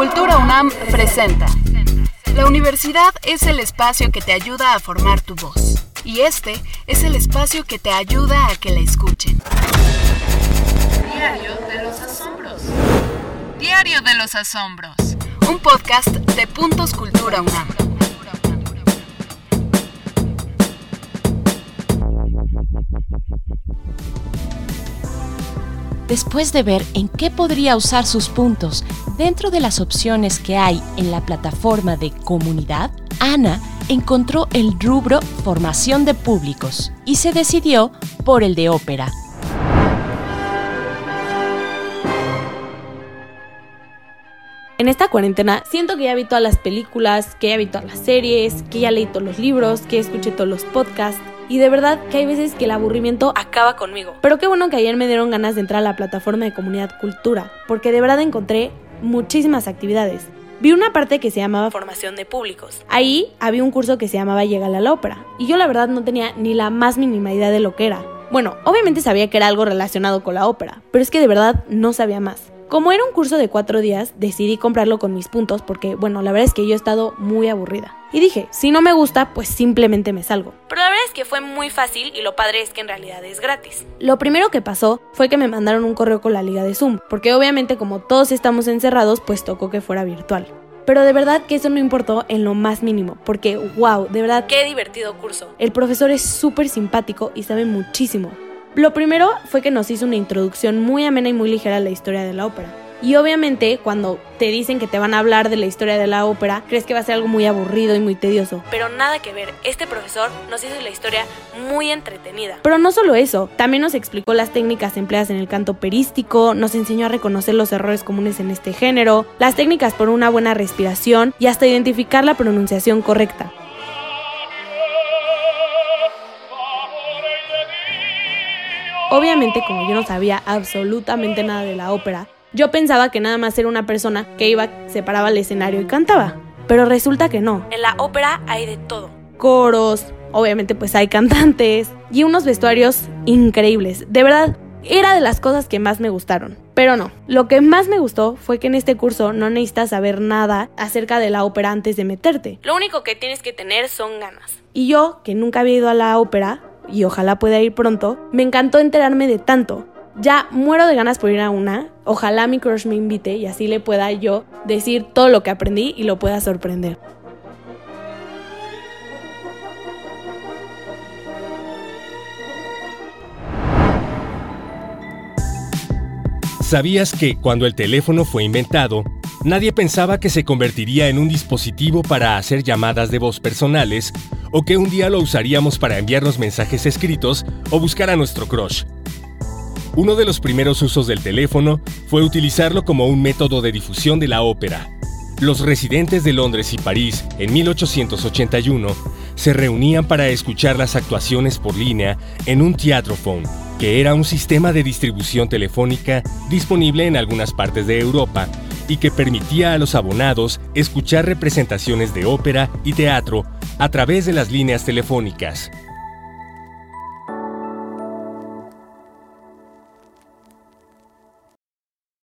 Cultura UNAM presenta. La universidad es el espacio que te ayuda a formar tu voz. Y este es el espacio que te ayuda a que la escuchen. Diario de los Asombros. Diario de los Asombros. Un podcast de Puntos Cultura UNAM. Después de ver en qué podría usar sus puntos dentro de las opciones que hay en la plataforma de comunidad, Ana encontró el rubro formación de públicos y se decidió por el de ópera. En esta cuarentena siento que ya vi todas las películas, que ya vi todas las series, que ya leí todos los libros, que escuché todos los podcasts y de verdad que hay veces que el aburrimiento acaba conmigo. Pero qué bueno que ayer me dieron ganas de entrar a la plataforma de comunidad cultura, porque de verdad encontré muchísimas actividades. Vi una parte que se llamaba Formación de Públicos. Ahí había un curso que se llamaba Llegar a la Ópera. Y yo la verdad no tenía ni la más mínima idea de lo que era. Bueno, obviamente sabía que era algo relacionado con la ópera, pero es que de verdad no sabía más. Como era un curso de cuatro días, decidí comprarlo con mis puntos porque, bueno, la verdad es que yo he estado muy aburrida. Y dije, si no me gusta, pues simplemente me salgo. Pero la verdad es que fue muy fácil y lo padre es que en realidad es gratis. Lo primero que pasó fue que me mandaron un correo con la liga de Zoom, porque obviamente como todos estamos encerrados, pues tocó que fuera virtual. Pero de verdad que eso no importó en lo más mínimo, porque wow, de verdad qué divertido curso. El profesor es súper simpático y sabe muchísimo. Lo primero fue que nos hizo una introducción muy amena y muy ligera a la historia de la ópera. Y obviamente cuando te dicen que te van a hablar de la historia de la ópera, crees que va a ser algo muy aburrido y muy tedioso. Pero nada que ver, este profesor nos hizo la historia muy entretenida. Pero no solo eso, también nos explicó las técnicas empleadas en el canto perístico, nos enseñó a reconocer los errores comunes en este género, las técnicas por una buena respiración y hasta identificar la pronunciación correcta. Obviamente, como yo no sabía absolutamente nada de la ópera, yo pensaba que nada más era una persona que iba, se paraba al escenario y cantaba. Pero resulta que no. En la ópera hay de todo. Coros, obviamente pues hay cantantes y unos vestuarios increíbles. De verdad, era de las cosas que más me gustaron. Pero no, lo que más me gustó fue que en este curso no necesitas saber nada acerca de la ópera antes de meterte. Lo único que tienes que tener son ganas. Y yo, que nunca había ido a la ópera, y ojalá pueda ir pronto, me encantó enterarme de tanto. Ya muero de ganas por ir a una. Ojalá mi crush me invite y así le pueda yo decir todo lo que aprendí y lo pueda sorprender. ¿Sabías que cuando el teléfono fue inventado, nadie pensaba que se convertiría en un dispositivo para hacer llamadas de voz personales o que un día lo usaríamos para enviarnos mensajes escritos o buscar a nuestro crush. Uno de los primeros usos del teléfono fue utilizarlo como un método de difusión de la ópera. Los residentes de Londres y París en 1881 se reunían para escuchar las actuaciones por línea en un teatrophone, que era un sistema de distribución telefónica disponible en algunas partes de Europa y que permitía a los abonados escuchar representaciones de ópera y teatro a través de las líneas telefónicas.